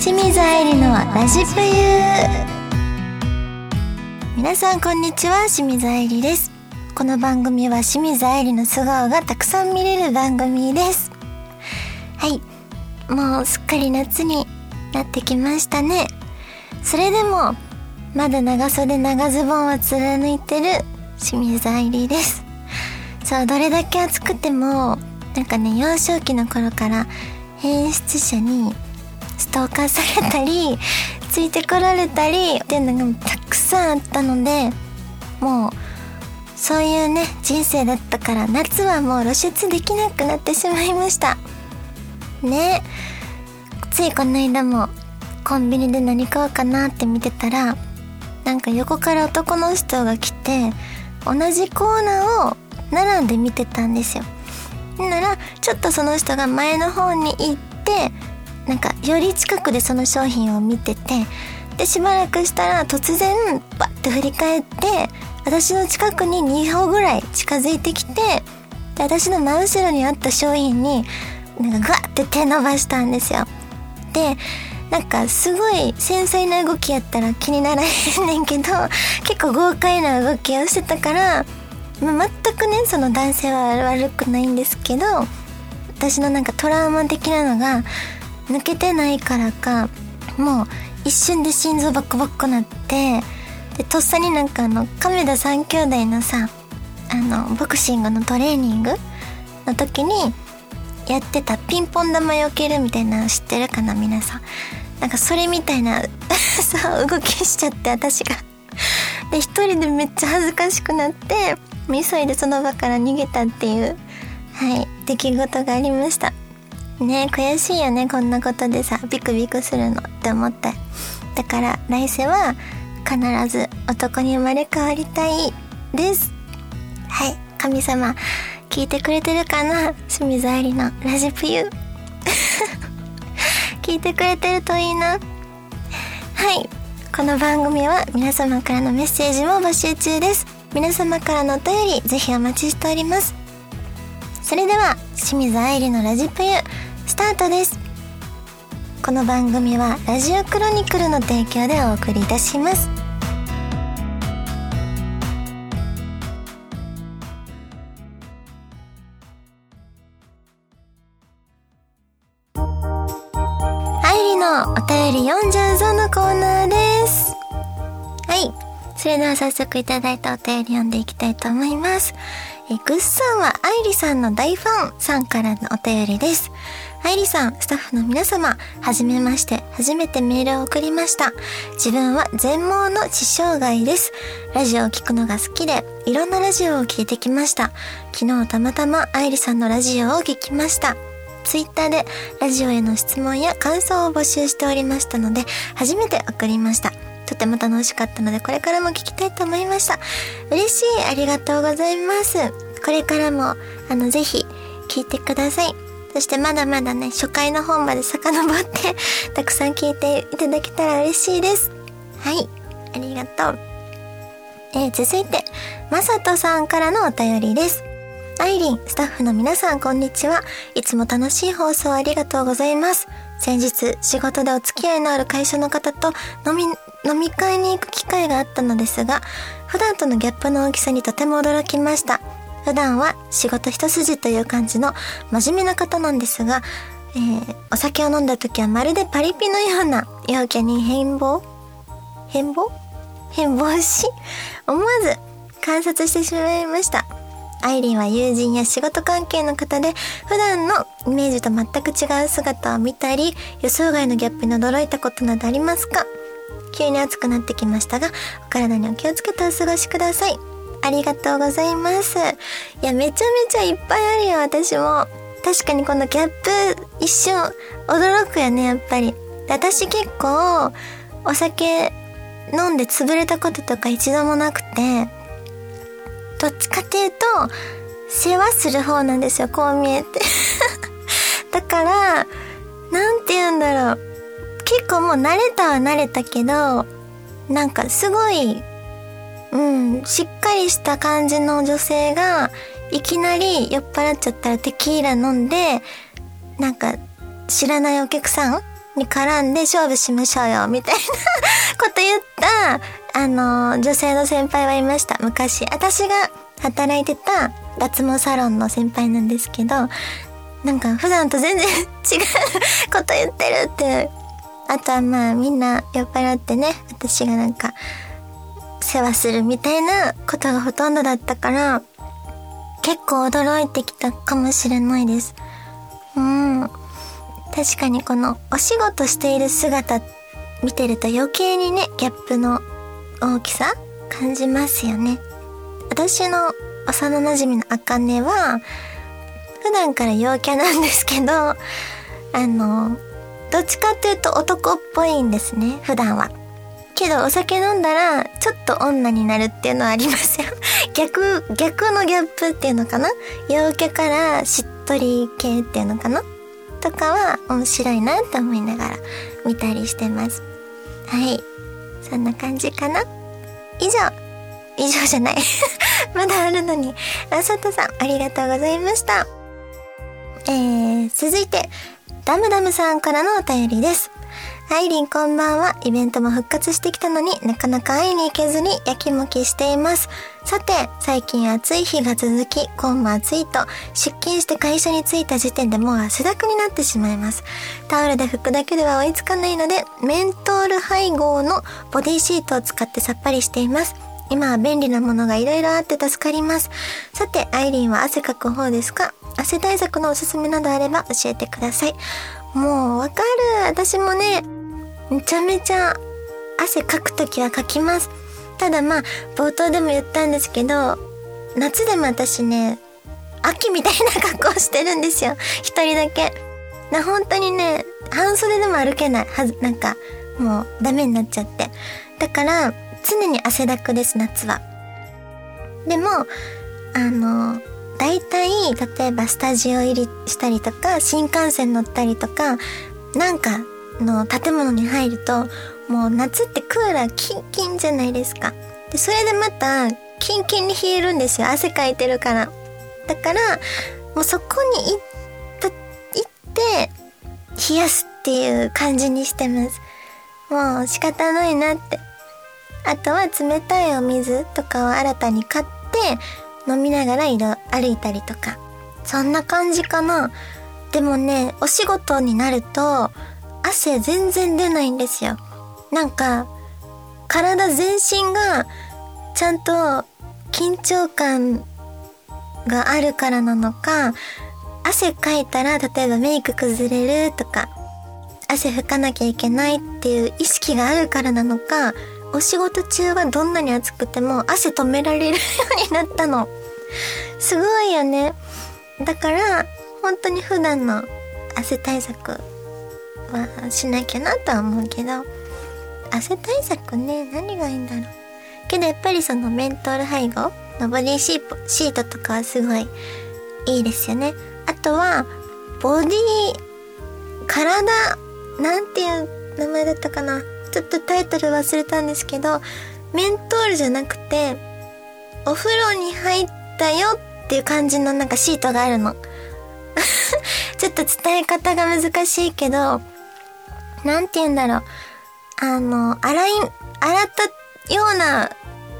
清水愛理のラジプユ皆さんこんにちは清水愛理です。この番組は清水愛理の素顔がたくさん見れる番組です。はい。もうすっかり夏になってきましたね。それでもまだ長袖長ズボンを貫いてる清水愛理です。そうどれだけ暑くてもなんかね幼少期の頃から変質者にストーカーされたりついてこられたりっていうのがたくさんあったのでもうそういうね人生だったから夏はもう露出できなくなってしまいました。ね。ついこの間もコンビニで何買おうかなって見てたらなんか横から男の人が来て同じコーナーを並んで見てたんですよ。ならちょっとその人が前の方に行ってなんかより近くでその商品を見ててでしばらくしたら突然バッて振り返って私の近くに2歩ぐらい近づいてきてで私の真後ろにあった商品になんかグワッて手伸ばしたんですよ。でなんかすごい繊細な動きやったら気にならへんねんけど結構豪快な動きをしてたからまあ、全くねその男性は悪くないんですけど私のなんかトラウマ的なのが抜けてないからかもう一瞬で心臓バクバクなってでとっさになんかあの亀田三兄弟のさあのボクシングのトレーニングの時にやってたピンポン玉避けるみたいなの知ってるかな皆さん。なんかそれみたいな さ動きしちゃって私が。で一人でめっちゃ恥ずかしくなって急いでその場から逃げたっていうはい出来事がありました。ね悔しいよねこんなことでさビクビクするのって思って。だから来世は必ず男に生まれ変わりたいです。はい神様聞いてくれてるかな？清水愛理のラジプユ 聞いてくれてるといいな。はいこの番組は皆様からのメッセージも募集中です。皆様からのお便りぜひお待ちしております。それでは清水愛理のラジプユスタートです。この番組はラジオクロニクルの提供でお送りいたします。愛理のお便り読んじゃうぞのコーナーです。はい。それでは早速いただいたお便り読んでいきたいと思います。えグッさんは愛理さんの大ファンさんからのお便りです。愛理さん、スタッフの皆様、はじめまして、初めてメールを送りました。自分は全盲の視障害です。ラジオを聴くのが好きで、いろんなラジオを聴いてきました。昨日たまたま愛理さんのラジオを聞きました。ツイッターでラジオへの質問や感想を募集しておりましたので、初めて送りました。とても楽しかったので、これからも聞きたいと思いました。嬉しい、ありがとうございます。これからも、あの、ぜひ、聞いてください。そしてまだまだね、初回の方まで遡って たくさん聞いていただけたら嬉しいです。はい、ありがとう。えー、続いて、まさとさんからのお便りです。アイリン、スタッフの皆さん、こんにちは。いつも楽しい放送ありがとうございます。先日、仕事でお付き合いのある会社の方と飲み、飲み会に行く機会があったのですが、普段とのギャップの大きさにとても驚きました。普段は仕事一筋という感じの真面目な方なんですが、えー、お酒を飲んだ時はまるでパリピのような陽キャに変貌？変貌？変貌し、思わず観察してしまいました。アイリンは友人や仕事関係の方で普段のイメージと全く違う姿を見たり予想外のギャップに驚いたことなどありますか？急に暑くなってきましたがお体にお気をつけてお過ごしください。ありがとうございます。いやめちゃめちゃいっぱいあるよ私も。確かにこのギャップ一瞬驚くよねやっぱり。私結構お酒飲んで潰れたこととか一度もなくてどっちかっていうと世話する方なんですよこう見えて。だからなんて言うんだろう。結構もう慣れたは慣れたけどなんかすごいうんしっかりした感じの女性がいきなり酔っ払っちゃったらテキーラ飲んでなんか知らないお客さんに絡んで勝負しましょうよ、みたいなこと言った、あの、女性の先輩はいました。昔。私が働いてた脱毛サロンの先輩なんですけど、なんか普段と全然違うこと言ってるって。あとはまあみんな酔っ払ってね、私がなんか世話するみたいなことがほとんどだったから、結構驚いてきたかもしれないです。うん。確かにこのお仕事している姿見てると余計にね、ギャップの大きさ感じますよね。私の幼馴染のあかねは、普段から陽キャなんですけど、あの、どっちかっていうと男っぽいんですね、普段は。けどお酒飲んだら、ちょっと女になるっていうのはありますよ。逆、逆のギャップっていうのかな？陽キャからしっとり系っていうのかな？とかは面白いなと思いながら見たりしてます。はい。そんな感じかな？以上。以上じゃない まだあるのに。あ、さとさん、ありがとうございました。えー、続いて、ダムダムさんからのお便りです。アイリンこんばんは。イベントも復活してきたのになかなか会いに行けずにやきもきしています。さて、最近暑い日が続き、今も暑いと、出勤して会社に着いた時点でもう汗だくになってしまいます。タオルで拭くだけでは追いつかないので、メントール配合のボディシートを使ってさっぱりしています。今は便利なものが色々あって助かります。さて、アイリンは汗かく方ですか？汗対策のおすすめなどあれば教えてください。もうわかる。私もね、めちゃめちゃ汗かくときはかきます。ただまあ、冒頭でも言ったんですけど、夏でも私ね、秋みたいな格好してるんですよ。一人だけ。な、本当にね、半袖でも歩けない。はず、なんか、もうダメになっちゃって。だから、常に汗だくです、夏は。でも、あの、大体、例えばスタジオ入りしたりとか、新幹線乗ったりとか、なんかの建物に入ると、もう夏ってクーラーキンキンじゃないですか。で、それでまた、キンキンに冷えるんですよ。汗かいてるから。だから、もうそこに行った、行って、冷やすっていう感じにしてます。もう仕方ないなって。あとは冷たいお水とかを新たに買って飲みながら移動歩いたりとか。そんな感じかな。でもね、お仕事になると汗全然出ないんですよ。なんか、体全身がちゃんと緊張感があるからなのか、汗かいたら例えばメイク崩れるとか、汗拭かなきゃいけないっていう意識があるからなのか、お仕事中はどんなに暑くても汗止められるようになったの。すごいよね。だから、本当に普段の汗対策はしなきゃなとは思うけど、汗対策ね、何がいいんだろう。けどやっぱりそのメントール配合のボディシートとかはすごいいいですよね。あとは、ボディ、体、なんていう名前だったかな。ちょっとタイトル忘れたんですけど、メントールじゃなくて、お風呂に入ったよっていう感じのなんかシートがあるの。ちょっと伝え方が難しいけど、なんて言うんだろう。あの、洗い、洗ったような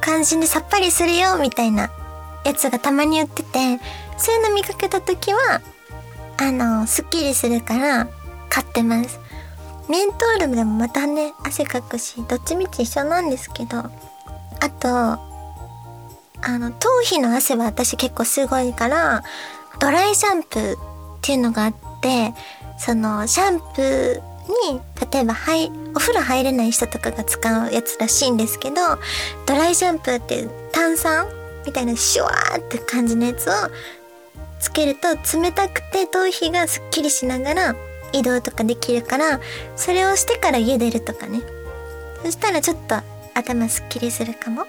感じにさっぱりするよ、みたいなやつがたまに売ってて、そういうの見かけた時は、あの、スッキリするから買ってます。メントールでもまたね、汗かくし、どっちみち一緒なんですけど、あと、あの、頭皮の汗は私結構すごいから、ドライシャンプーっていうのがあって、その、シャンプーに、例えば、はい、お風呂入れない人とかが使うやつらしいんですけど、ドライシャンプーっていう炭酸みたいなシュワーって感じのやつをつけると冷たくて頭皮がスッキリしながら移動とかできるから、それをしてから茹でるとかね。そしたらちょっと頭すっきりするかも。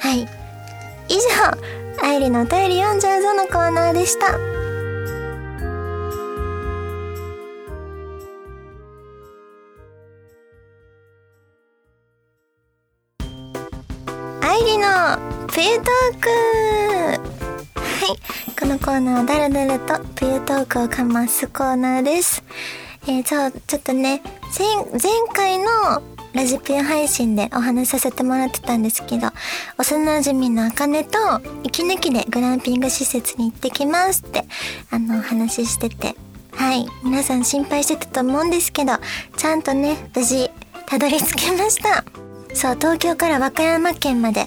はい。以上、愛理のお便り読んじゃうぞのコーナーでした。冬トークはい。このコーナーはだらだらとプユトークをかますコーナーです。えー、そう、ちょっとね、前、回のラジピン配信でお話しさせてもらってたんですけど、幼馴染のあかねと息抜きでグランピング施設に行ってきますって、あの、話してて。はい。皆さん心配してたと思うんですけど、ちゃんとね、無事、たどり着けました。そう、東京から和歌山県まで、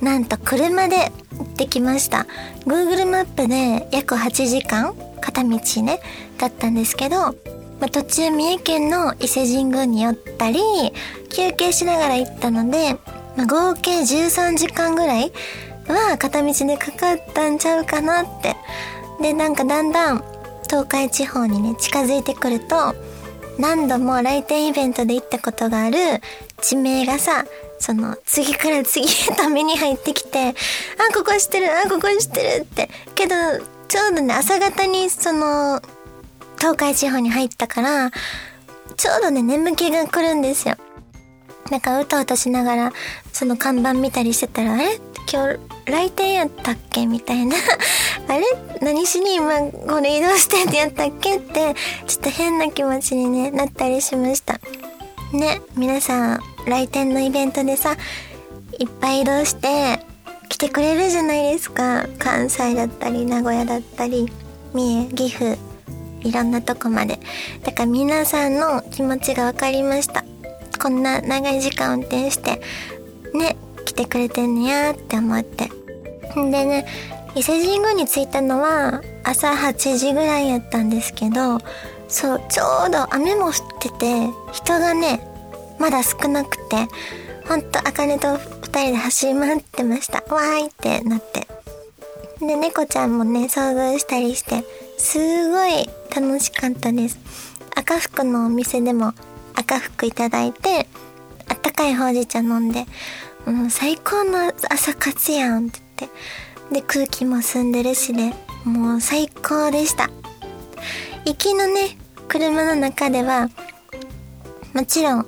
なんと車で行ってきました。Google マップで約8時間片道ね、だったんですけど、まあ、途中三重県の伊勢神宮に寄ったり、休憩しながら行ったので、まあ、合計13時間ぐらいは片道でかかったんちゃうかなって。で、なんかだんだん東海地方にね、近づいてくると、何度も来店イベントで行ったことがある地名がさ、その次から次へと目に入ってきて、あ、ここ知ってる、あ、ここ知ってるって。けど、ちょうどね、朝方にその、東海地方に入ったから、ちょうどね、眠気が来るんですよ。なんかうとうとしながら、その看板見たりしてたら、あれ？今日来店やったっけ？みたいな。あれ？何しに今これ移動してってやったっけ？ってちょっと変な気持ちに、ね、なったりしました。ね皆さん来店のイベントでさいっぱい移動して来てくれるじゃないですか。関西だったり名古屋だったり三重岐阜いろんなとこまで。だから皆さんの気持ちが分かりました。こんな長い時間運転してね来てくれてんねやって思って。んでね、伊勢神宮に着いたのは朝8時ぐらいやったんですけど、そう、ちょうど雨も降ってて、人がね、まだ少なくて、ほんと、あかねと二人で走り回ってました。わーいってなって。で、猫ちゃんもね、遭遇したりして、すごい楽しかったです。赤福のお店でも赤福いただいて、あったかいほうじ茶飲んで、もう最高の朝活やんって言って。で、空気も澄んでるしね、もう最高でした。行きのね、車の中では、もちろん、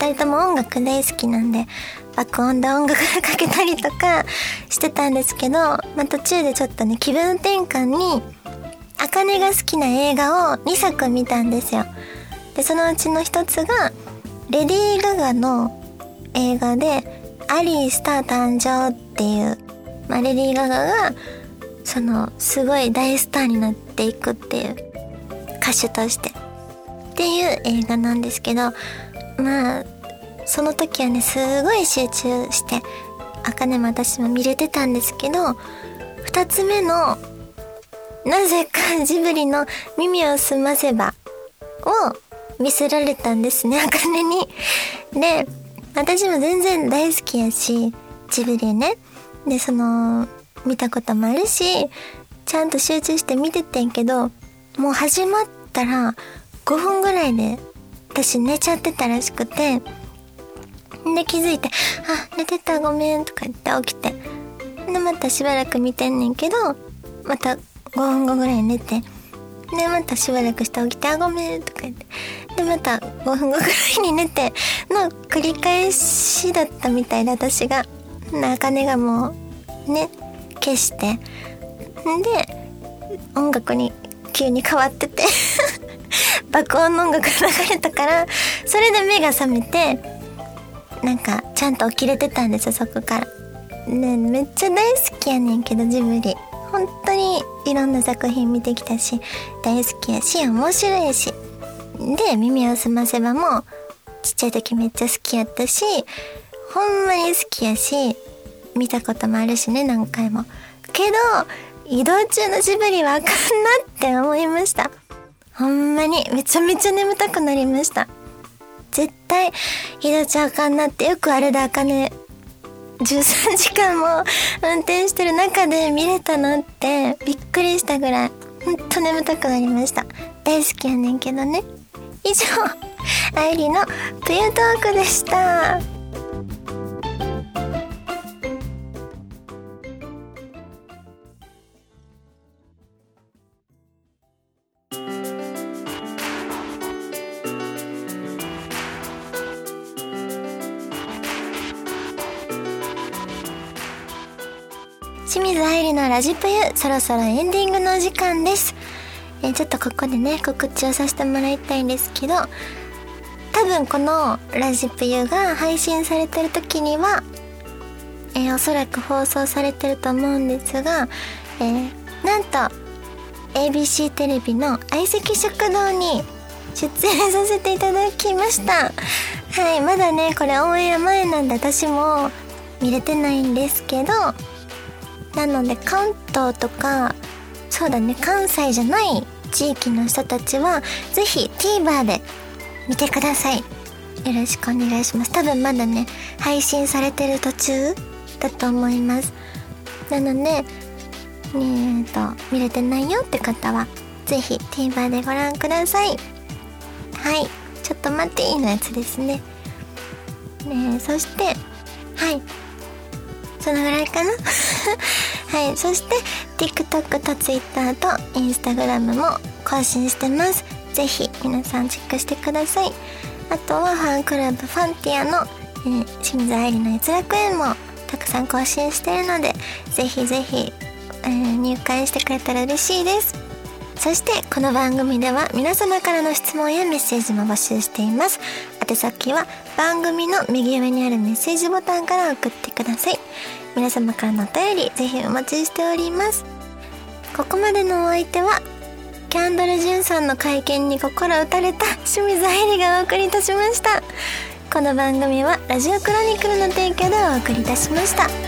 二人とも音楽大好きなんで、爆音で音楽かけたりとかしてたんですけど、まあ、途中でちょっとね、気分転換に、あかねが好きな映画を2作見たんですよ。で、そのうちの一つが、レディー・ガガの映画で、アリースター誕生っていう、まあ、レディー・ガガが、その、すごい大スターになっていくっていう、歌手として。っていう映画なんですけど、まあ、その時はね、すごい集中して、あかねも私も見れてたんですけど、二つ目の、なぜかジブリの耳をすませばを見せられたんですね、あかねに。で、私も全然大好きやし、ジブリね。で、その、見たこともあるし、ちゃんと集中して見ててんけど、もう始まったら5分ぐらいで私寝ちゃってたらしくて、で気づいて、あ、寝てたごめんとか言って起きて。で、またしばらく見てんねんけど、また5分後ぐらい寝て、で、またしばらくして起きて、あ、ごめんとか言って。で、また5分後ぐらいに寝ての繰り返しだったみたいで、私が。なかねがもう、ね、消して。で、音楽に急に変わってて 爆音の音楽流れたから、それで目が覚めて、なんか、ちゃんと起きれてたんですよ、そこから。ね、めっちゃ大好きやねんけど、ジブリ。本当にいろんな作品見てきたし、大好きやし、面白いし。で、耳をすませばも、ちっちゃい時めっちゃ好きやったし、ほんまに好きやし、見たこともあるしね、何回も。けど、移動中のジブリはあかんなって思いました。ほんまに、めちゃめちゃ眠たくなりました。絶対、移動中あかんなってよくあれであかね。13時間も運転してる中で見れたのってびっくりしたぐらいほんと眠たくなりました。大好きやねんけどね。以上愛理のプユトークでした。清水愛理のラジプユ、そろそろエンディングの時間です。えちょっとここでね告知をさせてもらいたいんですけど多分このラジプユが配信されてる時には、えー、おそらく放送されてると思うんですが、えー、なんと ABC テレビの相席食堂に出演させていただきましたはいまだねこれオンエア前なんで私も見れてないんですけどなので関東とかそうだね関西じゃない地域の人たちはぜひ TVer で見てください。よろしくお願いします。多分まだね配信されてる途中だと思います。なのでえーと見れてないよって方はぜひ TVer でご覧ください。はい。ちょっと待っていいのやつですね。ねそしてはい。そのぐらいかな？はいそして TikTok と Twitter と Instagram も更新してます。ぜひ皆さんチェックしてください。あとはファンクラブファンティアの、えー、清水愛理の閲楽園もたくさん更新してるのでぜひぜひ、えー、入会してくれたら嬉しいです。そしてこの番組では皆様からの質問やメッセージも募集しています。宛先は番組の右上にあるメッセージボタンから送ってください。皆様からのお便りぜひお待ちしておりますここまでのお相手はキャンドル・ジュンさんの会見に心打たれた清水愛理がお送りいたしましたこの番組はラジオクロニクルの提供でお送りいたしました。